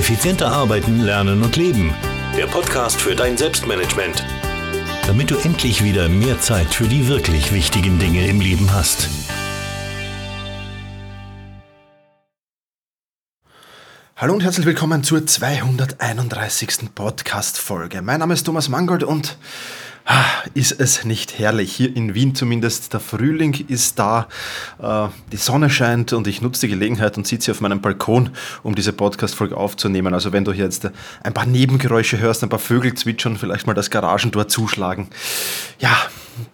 Effizienter arbeiten, lernen und leben. Der Podcast für dein Selbstmanagement. Damit du endlich wieder mehr Zeit für die wirklich wichtigen Dinge im Leben hast. Hallo und herzlich willkommen zur 231. Podcast-Folge. Mein Name ist Thomas Mangold und ist es nicht herrlich? Hier in Wien zumindest. Der Frühling ist da, äh, die Sonne scheint und ich nutze die Gelegenheit und sitze auf meinem Balkon, um diese Podcast-Folge aufzunehmen. Also wenn du hier jetzt ein paar Nebengeräusche hörst, ein paar Vögel zwitschern, vielleicht mal das Garagentor zuschlagen, ja,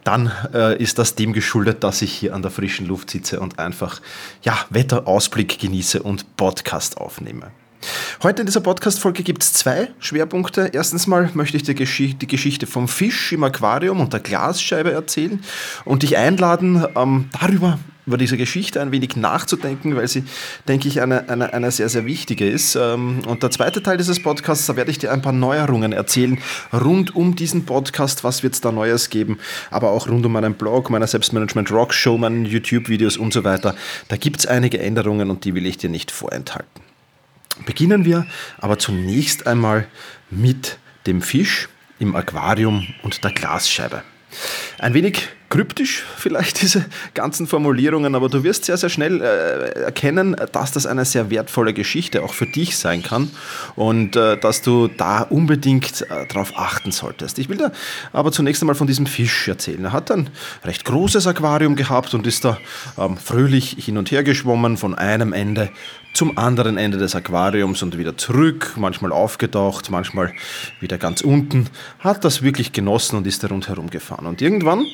dann äh, ist das dem geschuldet, dass ich hier an der frischen Luft sitze und einfach ja, Wetterausblick genieße und Podcast aufnehme. Heute in dieser Podcast-Folge gibt es zwei Schwerpunkte. Erstens mal möchte ich dir Gesch die Geschichte vom Fisch im Aquarium und der Glasscheibe erzählen und dich einladen, ähm, darüber über diese Geschichte ein wenig nachzudenken, weil sie, denke ich, eine, eine, eine sehr, sehr wichtige ist. Ähm, und der zweite Teil dieses Podcasts, da werde ich dir ein paar Neuerungen erzählen rund um diesen Podcast, was wird es da Neues geben, aber auch rund um meinen Blog, meiner Selbstmanagement Rock Show, meinen YouTube-Videos und so weiter. Da gibt es einige Änderungen und die will ich dir nicht vorenthalten. Beginnen wir aber zunächst einmal mit dem Fisch im Aquarium und der Glasscheibe. Ein wenig kryptisch vielleicht diese ganzen Formulierungen, aber du wirst sehr, sehr schnell äh, erkennen, dass das eine sehr wertvolle Geschichte auch für dich sein kann und äh, dass du da unbedingt äh, darauf achten solltest. Ich will dir aber zunächst einmal von diesem Fisch erzählen. Er hat ein recht großes Aquarium gehabt und ist da ähm, fröhlich hin und her geschwommen von einem Ende zum anderen Ende des Aquariums und wieder zurück, manchmal aufgetaucht, manchmal wieder ganz unten, hat das wirklich genossen und ist da rundherum gefahren. Und irgendwann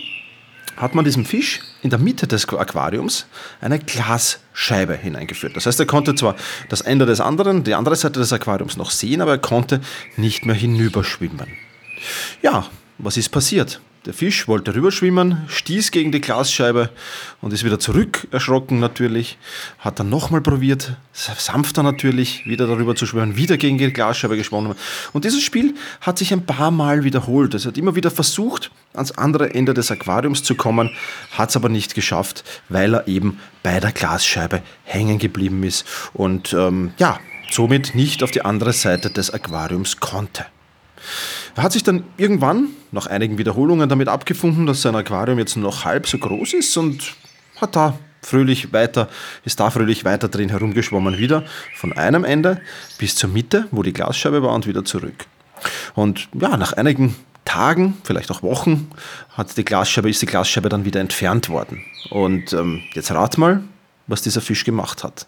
hat man diesem Fisch in der Mitte des Aquariums eine Glasscheibe hineingeführt. Das heißt, er konnte zwar das Ende des anderen, die andere Seite des Aquariums noch sehen, aber er konnte nicht mehr hinüberschwimmen. Ja, was ist passiert? Der Fisch wollte rüberschwimmen, stieß gegen die Glasscheibe und ist wieder zurück, erschrocken natürlich. Hat dann nochmal probiert, sanfter natürlich, wieder darüber zu schwimmen, wieder gegen die Glasscheibe geschwommen. Und dieses Spiel hat sich ein paar Mal wiederholt. Es hat immer wieder versucht, ans andere Ende des Aquariums zu kommen, hat es aber nicht geschafft, weil er eben bei der Glasscheibe hängen geblieben ist und ähm, ja, somit nicht auf die andere Seite des Aquariums konnte. Er hat sich dann irgendwann, nach einigen Wiederholungen, damit abgefunden, dass sein Aquarium jetzt noch halb so groß ist und hat da fröhlich weiter, ist da fröhlich weiter drin herumgeschwommen, wieder von einem Ende bis zur Mitte, wo die Glasscheibe war und wieder zurück. Und ja, nach einigen Tagen, vielleicht auch Wochen, hat die Glasscheibe, ist die Glasscheibe dann wieder entfernt worden. Und ähm, jetzt rat mal, was dieser Fisch gemacht hat.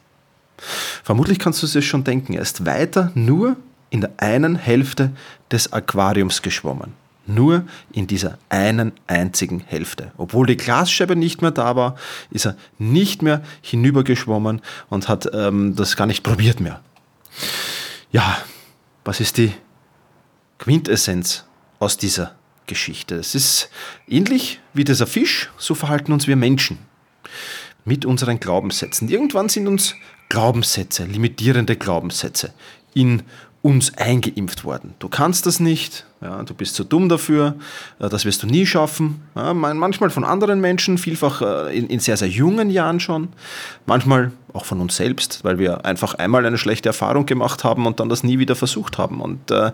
Vermutlich kannst du es dir schon denken, er ist weiter nur in der einen Hälfte des Aquariums geschwommen. Nur in dieser einen einzigen Hälfte. Obwohl die Glasscheibe nicht mehr da war, ist er nicht mehr hinübergeschwommen und hat ähm, das gar nicht probiert mehr. Ja, was ist die Quintessenz aus dieser Geschichte? Es ist ähnlich wie dieser Fisch, so verhalten uns wir Menschen mit unseren Glaubenssätzen. Irgendwann sind uns Glaubenssätze, limitierende Glaubenssätze in uns eingeimpft worden. Du kannst das nicht, ja, du bist zu dumm dafür, äh, das wirst du nie schaffen. Ja, manchmal von anderen Menschen, vielfach äh, in, in, sehr, sehr jungen Jahren schon, manchmal auch von uns selbst, weil wir einfach einmal eine schlechte Erfahrung gemacht haben und dann das nie wieder versucht haben. Und äh,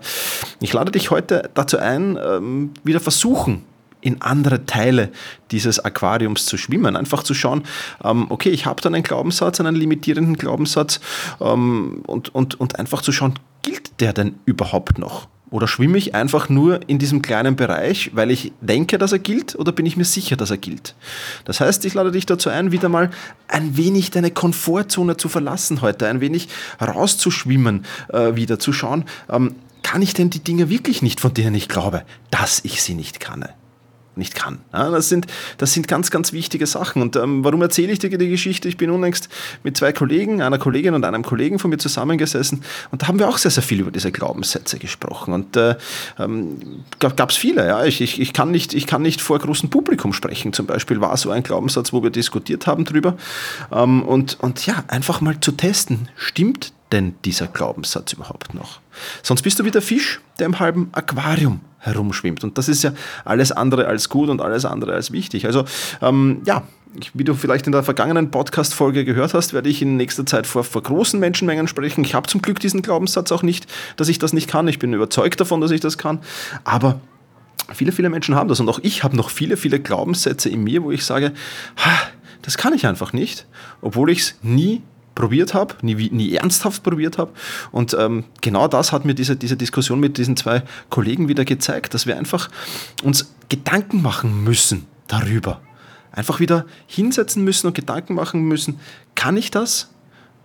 ich lade dich heute dazu ein, ähm, wieder versuchen, in andere Teile dieses Aquariums zu schwimmen. Einfach zu schauen, ähm, okay, ich habe dann einen Glaubenssatz, einen limitierenden Glaubenssatz ähm, und, und, und einfach zu schauen, gilt der denn überhaupt noch? Oder schwimme ich einfach nur in diesem kleinen Bereich, weil ich denke, dass er gilt, oder bin ich mir sicher, dass er gilt? Das heißt, ich lade dich dazu ein, wieder mal ein wenig deine Komfortzone zu verlassen heute, ein wenig rauszuschwimmen, äh, wieder zu schauen, ähm, kann ich denn die Dinge wirklich nicht, von denen ich glaube, dass ich sie nicht kann? Nicht kann. Das, sind, das sind ganz, ganz wichtige Sachen. Und ähm, warum erzähle ich dir die Geschichte? Ich bin unlängst mit zwei Kollegen, einer Kollegin und einem Kollegen von mir zusammengesessen und da haben wir auch sehr, sehr viel über diese Glaubenssätze gesprochen. Und äh, ähm, gab es viele. Ja? Ich, ich, ich, kann nicht, ich kann nicht vor großem Publikum sprechen. Zum Beispiel war so ein Glaubenssatz, wo wir diskutiert haben drüber. Ähm, und, und ja, einfach mal zu testen, stimmt denn dieser Glaubenssatz überhaupt noch? Sonst bist du wie der Fisch, der im halben Aquarium herumschwimmt. Und das ist ja alles andere als gut und alles andere als wichtig. Also ähm, ja, wie du vielleicht in der vergangenen Podcast-Folge gehört hast, werde ich in nächster Zeit vor, vor großen Menschenmengen sprechen. Ich habe zum Glück diesen Glaubenssatz auch nicht, dass ich das nicht kann. Ich bin überzeugt davon, dass ich das kann. Aber viele, viele Menschen haben das. Und auch ich habe noch viele, viele Glaubenssätze in mir, wo ich sage, das kann ich einfach nicht, obwohl ich es nie probiert habe, nie, nie ernsthaft probiert habe. Und ähm, genau das hat mir diese, diese Diskussion mit diesen zwei Kollegen wieder gezeigt, dass wir einfach uns Gedanken machen müssen darüber. Einfach wieder hinsetzen müssen und Gedanken machen müssen, kann ich das?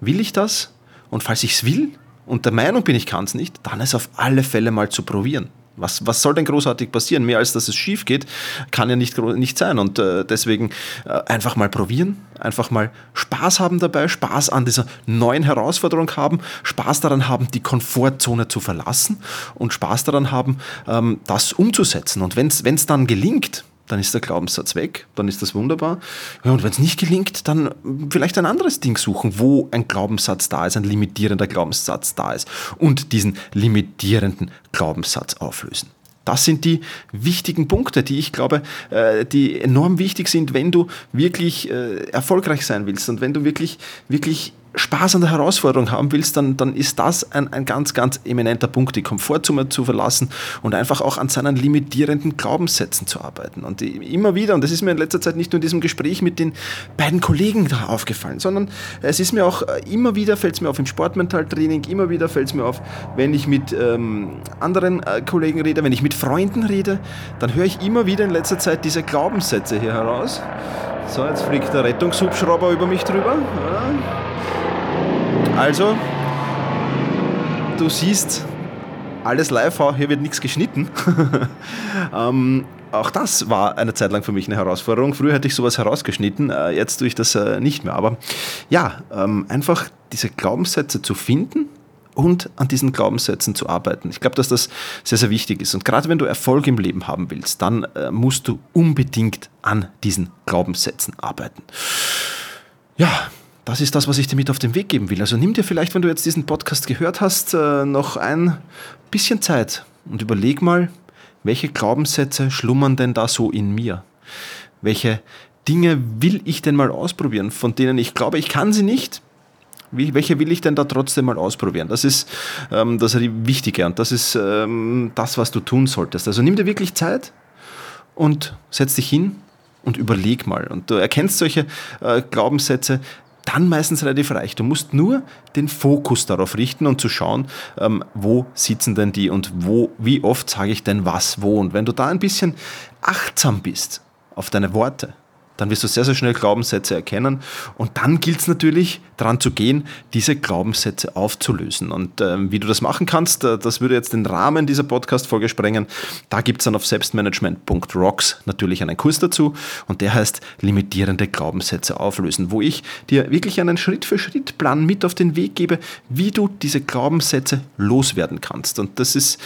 Will ich das? Und falls ich es will und der Meinung bin, ich kann es nicht, dann es auf alle Fälle mal zu probieren. Was, was soll denn großartig passieren? Mehr als dass es schief geht, kann ja nicht, nicht sein. Und äh, deswegen äh, einfach mal probieren, einfach mal Spaß haben dabei, Spaß an dieser neuen Herausforderung haben, Spaß daran haben, die Komfortzone zu verlassen und Spaß daran haben, ähm, das umzusetzen. Und wenn es dann gelingt, dann ist der Glaubenssatz weg, dann ist das wunderbar. Ja, und wenn es nicht gelingt, dann vielleicht ein anderes Ding suchen, wo ein Glaubenssatz da ist, ein limitierender Glaubenssatz da ist und diesen limitierenden Glaubenssatz auflösen. Das sind die wichtigen Punkte, die ich glaube, äh, die enorm wichtig sind, wenn du wirklich äh, erfolgreich sein willst und wenn du wirklich, wirklich Spaß an der Herausforderung haben willst, dann, dann ist das ein, ein ganz, ganz eminenter Punkt, die Komfortzone zu verlassen und einfach auch an seinen limitierenden Glaubenssätzen zu arbeiten. Und immer wieder, und das ist mir in letzter Zeit nicht nur in diesem Gespräch mit den beiden Kollegen da aufgefallen, sondern es ist mir auch äh, immer wieder, fällt es mir auf im Sportmentaltraining, immer wieder fällt es mir auf, wenn ich mit ähm, anderen äh, Kollegen rede, wenn ich mit Freunden rede, dann höre ich immer wieder in letzter Zeit diese Glaubenssätze hier heraus. So, jetzt fliegt der Rettungshubschrauber über mich drüber. Ja. Also, du siehst, alles live, hier wird nichts geschnitten. ähm, auch das war eine Zeit lang für mich eine Herausforderung. Früher hätte ich sowas herausgeschnitten, äh, jetzt tue ich das äh, nicht mehr. Aber ja, ähm, einfach diese Glaubenssätze zu finden und an diesen Glaubenssätzen zu arbeiten. Ich glaube, dass das sehr, sehr wichtig ist. Und gerade wenn du Erfolg im Leben haben willst, dann äh, musst du unbedingt an diesen Glaubenssätzen arbeiten. Ja, das ist das, was ich dir mit auf den Weg geben will. Also nimm dir vielleicht, wenn du jetzt diesen Podcast gehört hast, äh, noch ein bisschen Zeit und überleg mal, welche Glaubenssätze schlummern denn da so in mir? Welche Dinge will ich denn mal ausprobieren, von denen ich glaube, ich kann sie nicht? welche will ich denn da trotzdem mal ausprobieren? Das ist ähm, das Wichtige und das ist ähm, das, was du tun solltest. Also nimm dir wirklich Zeit und setz dich hin und überleg mal. Und du erkennst solche äh, Glaubenssätze dann meistens relativ reich. Du musst nur den Fokus darauf richten und zu schauen, ähm, wo sitzen denn die und wo, wie oft sage ich denn was wo. Und wenn du da ein bisschen achtsam bist auf deine Worte, dann wirst du sehr, sehr schnell Glaubenssätze erkennen. Und dann gilt es natürlich, daran zu gehen, diese Glaubenssätze aufzulösen. Und ähm, wie du das machen kannst, äh, das würde jetzt den Rahmen dieser Podcast-Folge sprengen. Da gibt es dann auf selbstmanagement.rocks natürlich einen Kurs dazu. Und der heißt limitierende Glaubenssätze auflösen, wo ich dir wirklich einen Schritt-für-Schritt-Plan mit auf den Weg gebe, wie du diese Glaubenssätze loswerden kannst. Und das ist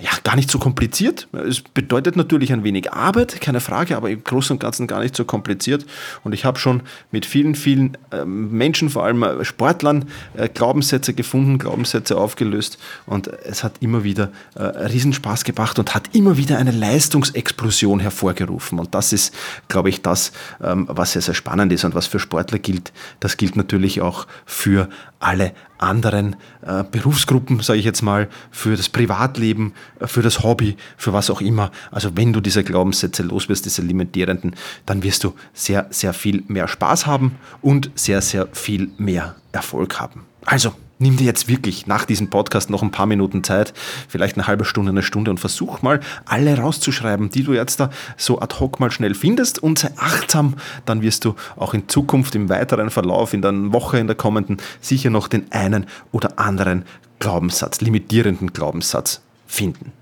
ja, gar nicht so kompliziert. Es bedeutet natürlich ein wenig Arbeit, keine Frage, aber im Großen und Ganzen gar nicht so kompliziert. Und ich habe schon mit vielen, vielen ähm, Menschen, vor allem äh, Sportlern, äh, Glaubenssätze gefunden, Glaubenssätze aufgelöst. Und es hat immer wieder äh, Riesenspaß gebracht und hat immer wieder eine Leistungsexplosion hervorgerufen. Und das ist, glaube ich, das, ähm, was sehr, sehr spannend ist und was für Sportler gilt. Das gilt natürlich auch für alle anderen äh, Berufsgruppen, sage ich jetzt mal, für das Privatleben, äh, für das Hobby, für was auch immer. Also wenn du diese Glaubenssätze los wirst, diese limitierenden, dann wirst du sehr, sehr viel mehr Spaß haben und sehr, sehr viel mehr Erfolg haben. Also nimm dir jetzt wirklich nach diesem Podcast noch ein paar Minuten Zeit, vielleicht eine halbe Stunde, eine Stunde und versuch mal alle rauszuschreiben, die du jetzt da so ad hoc mal schnell findest und sei achtsam, dann wirst du auch in Zukunft im weiteren Verlauf, in der Woche, in der kommenden, sicher noch den einen oder anderen Glaubenssatz, limitierenden Glaubenssatz finden.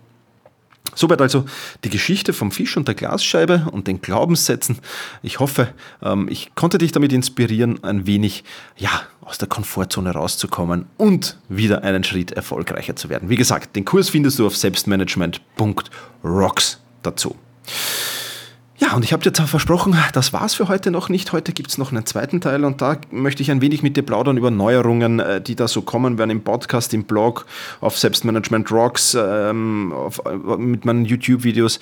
Soweit also die Geschichte vom Fisch und der Glasscheibe und den Glaubenssätzen. Ich hoffe, ähm, ich konnte dich damit inspirieren, ein wenig ja, aus der Komfortzone rauszukommen und wieder einen Schritt erfolgreicher zu werden. Wie gesagt, den Kurs findest du auf selbstmanagement.rocks dazu. Ja, und ich habe dir zwar versprochen, das war's für heute noch nicht. Heute gibt's noch einen zweiten Teil und da möchte ich ein wenig mit dir plaudern über Neuerungen, äh, die da so kommen werden im Podcast, im Blog, auf Selbstmanagement Rocks, ähm, auf, äh, mit meinen YouTube-Videos.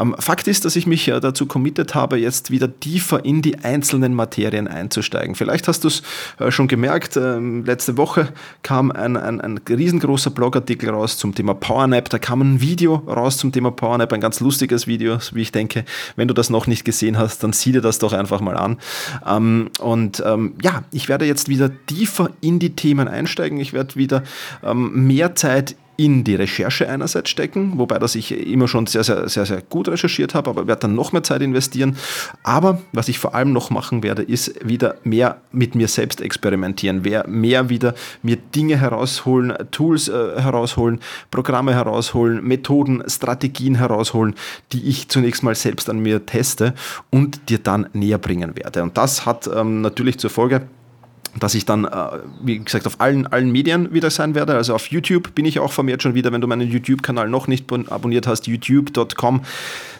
Ähm, Fakt ist, dass ich mich äh, dazu committed habe, jetzt wieder tiefer in die einzelnen Materien einzusteigen. Vielleicht hast du es schon gemerkt, ähm, letzte Woche kam ein, ein, ein riesengroßer Blogartikel raus zum Thema PowerNap. Da kam ein Video raus zum Thema PowerNap, ein ganz lustiges Video, wie ich denke. Wenn du das noch nicht gesehen hast, dann sieh dir das doch einfach mal an. Ähm, und ähm, ja, ich werde jetzt wieder tiefer in die Themen einsteigen. Ich werde wieder ähm, mehr Zeit in die Recherche einerseits stecken, wobei das ich immer schon sehr, sehr, sehr, sehr gut recherchiert habe, aber werde dann noch mehr Zeit investieren. Aber was ich vor allem noch machen werde, ist wieder mehr mit mir selbst experimentieren, mehr wieder mir Dinge herausholen, Tools äh, herausholen, Programme herausholen, Methoden, Strategien herausholen, die ich zunächst mal selbst an mir teste und dir dann näher bringen werde. Und das hat ähm, natürlich zur Folge, dass ich dann, äh, wie gesagt, auf allen, allen Medien wieder sein werde. Also auf YouTube bin ich auch vermehrt schon wieder, wenn du meinen YouTube-Kanal noch nicht abonniert hast, youtube.com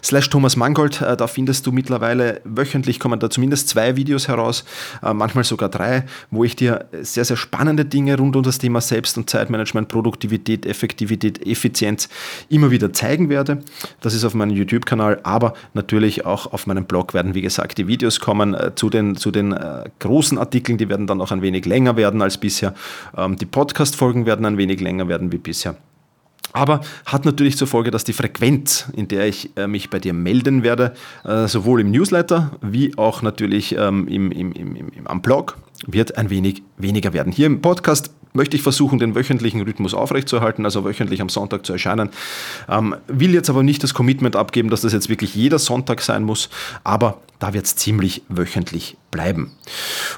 slash Thomas Mangold. Äh, da findest du mittlerweile wöchentlich kommen da zumindest zwei Videos heraus, äh, manchmal sogar drei, wo ich dir sehr, sehr spannende Dinge rund um das Thema Selbst- und Zeitmanagement, Produktivität, Effektivität, Effizienz immer wieder zeigen werde. Das ist auf meinem YouTube-Kanal, aber natürlich auch auf meinem Blog werden, wie gesagt, die Videos kommen zu den, zu den großen Artikeln, die werden dann auch auch ein wenig länger werden als bisher. Ähm, die Podcast-Folgen werden ein wenig länger werden wie bisher. Aber hat natürlich zur Folge, dass die Frequenz, in der ich äh, mich bei dir melden werde, äh, sowohl im Newsletter wie auch natürlich ähm, im, im, im, im, am Blog, wird ein wenig weniger werden. Hier im Podcast möchte ich versuchen, den wöchentlichen Rhythmus aufrechtzuerhalten, also wöchentlich am Sonntag zu erscheinen. Ähm, will jetzt aber nicht das Commitment abgeben, dass das jetzt wirklich jeder Sonntag sein muss, aber da wird es ziemlich wöchentlich bleiben.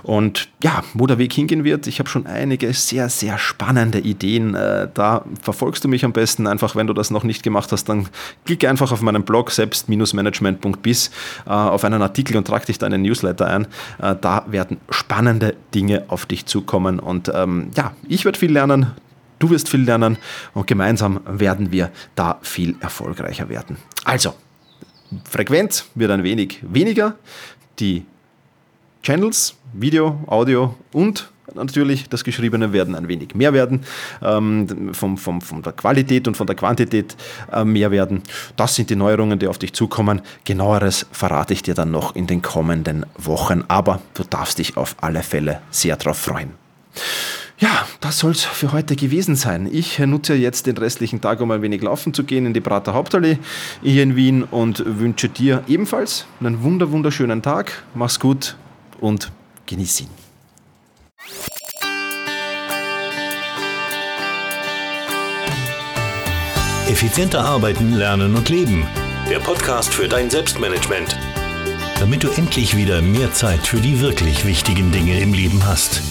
Und ja, wo der Weg hingehen wird, ich habe schon einige sehr, sehr spannende Ideen. Äh, da verfolgst du mich am besten einfach, wenn du das noch nicht gemacht hast, dann klicke einfach auf meinen Blog selbst-management.biz äh, auf einen Artikel und trag dich da in den Newsletter ein. Äh, da werden spannende Dinge auf dich zukommen und ähm, ja, ich werde viel lernen, du wirst viel lernen und gemeinsam werden wir da viel erfolgreicher werden. Also, Frequenz wird ein wenig weniger, die Channels, Video, Audio und natürlich das Geschriebene werden ein wenig mehr werden, ähm, vom, vom, von der Qualität und von der Quantität äh, mehr werden. Das sind die Neuerungen, die auf dich zukommen. Genaueres verrate ich dir dann noch in den kommenden Wochen, aber du darfst dich auf alle Fälle sehr darauf freuen. Ja, das soll es für heute gewesen sein. Ich nutze jetzt den restlichen Tag, um ein wenig laufen zu gehen in die Prater Hauptallee hier in Wien und wünsche dir ebenfalls einen wunder wunderschönen Tag. Mach's gut und genieß ihn. Effizienter arbeiten, lernen und leben. Der Podcast für dein Selbstmanagement. Damit du endlich wieder mehr Zeit für die wirklich wichtigen Dinge im Leben hast.